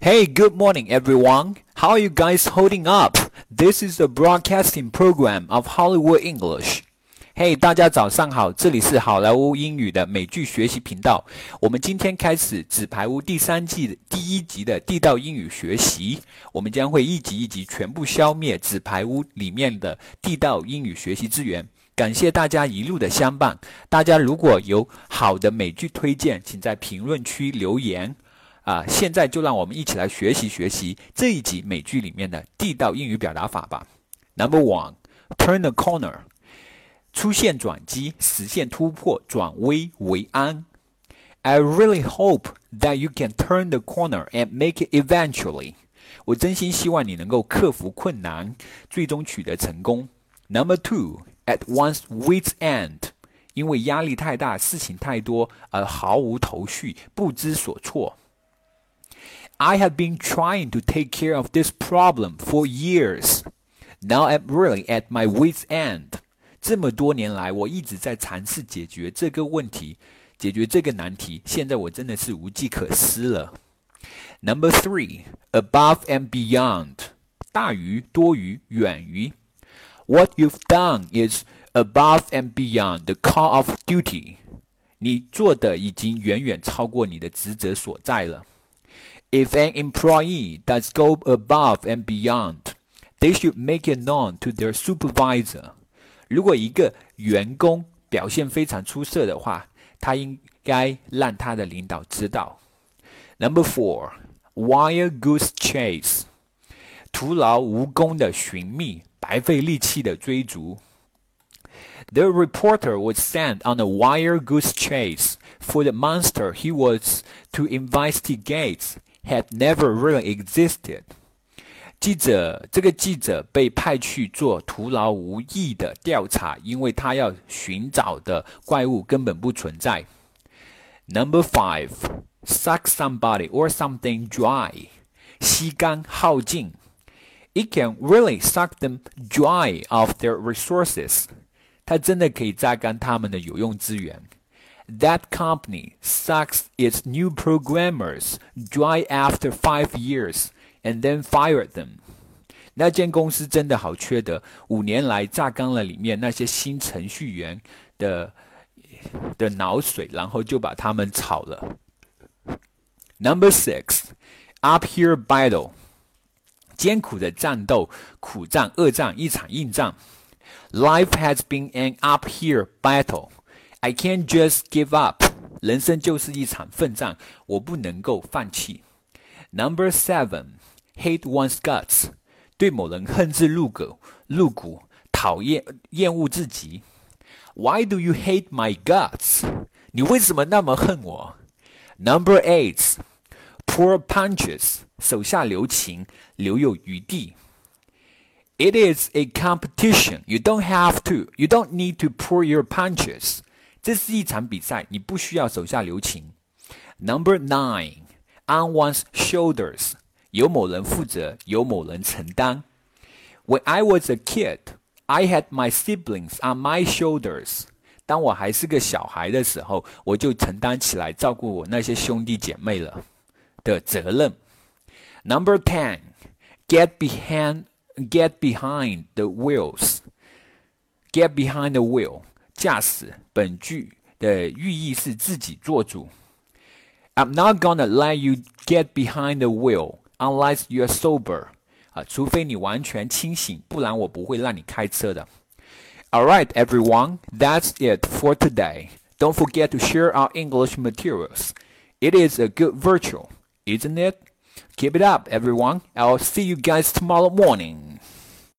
Hey, good morning, everyone. How are you guys holding up? This is the broadcasting program of Hollywood English. Hey，大家早上好，这里是好莱坞英语的美剧学习频道。我们今天开始《纸牌屋》第三季第一集的地道英语学习。我们将会一集一集全部消灭《纸牌屋》里面的地道英语学习资源。感谢大家一路的相伴。大家如果有好的美剧推荐，请在评论区留言。啊，现在就让我们一起来学习学习这一集美剧里面的地道英语表达法吧。Number one, turn the corner，出现转机，实现突破，转危为安。I really hope that you can turn the corner and make it eventually。我真心希望你能够克服困难，最终取得成功。Number two, at one's wit's end，因为压力太大，事情太多而毫无头绪，不知所措。I have been trying to take care of this problem for years. Now I'm really at my wit's end. 这么多年来，我一直在尝试解决这个问题，解决这个难题。现在我真的是无计可施了。Number three, above and beyond，大于、多于、远于。What you've done is above and beyond the call of duty。你做的已经远远超过你的职责所在了。 if an employee does go above and beyond, they should make it known to their supervisor. 如果一个员工表现非常出色的话，他应该让他的领导知道。Number four, wild goose chase，徒劳无功的寻觅，白费力气的追逐。The reporter was sent on a wild goose chase for the monster he was to investigate had never really existed。记者，这个记者被派去做徒劳无益的调查，因为他要寻找的怪物根本不存在。Number five, suck somebody or something dry，吸干耗尽。It can really suck them dry of their resources。它真的可以榨干他们的有用资源。 that company sucks its new programmers dry after five years and then fired them. 那间公司真的好缺德，五年来榨干了里面那些新程序员的的脑水，然后就把他们炒了。Number six, uphill battle，艰苦的战斗，苦战、恶战，一场硬仗。Life has been an uphill battle. I can't just give up。人生就是一场奋战，我不能够放弃。Number seven, hate one's guts。对某人恨之入骨，入骨，讨厌，厌恶自己。Why do you hate my guts？你为什么那么恨我？Number eight, pull punches。手下留情，留有余地。It is a competition. You don't have to. You don't need to pull your punches. 这是一场比赛，你不需要手下留情。Number nine, on one's shoulders，由某人负责，由某人承担。When I was a kid, I had my siblings on my shoulders。当我还是个小孩的时候，我就承担起来照顾我那些兄弟姐妹了的责任。Number ten, get behind, get behind the wheels. Get behind the wheel. 驾驶本句的寓意是自己做主。I'm not gonna let you get behind the wheel unless you're sober。啊，除非你完全清醒，不然我不会让你开车的。All right, everyone, that's it for today. Don't forget to share our English materials. It is a good virtual, isn't it? Keep it up, everyone. I'll see you guys tomorrow morning.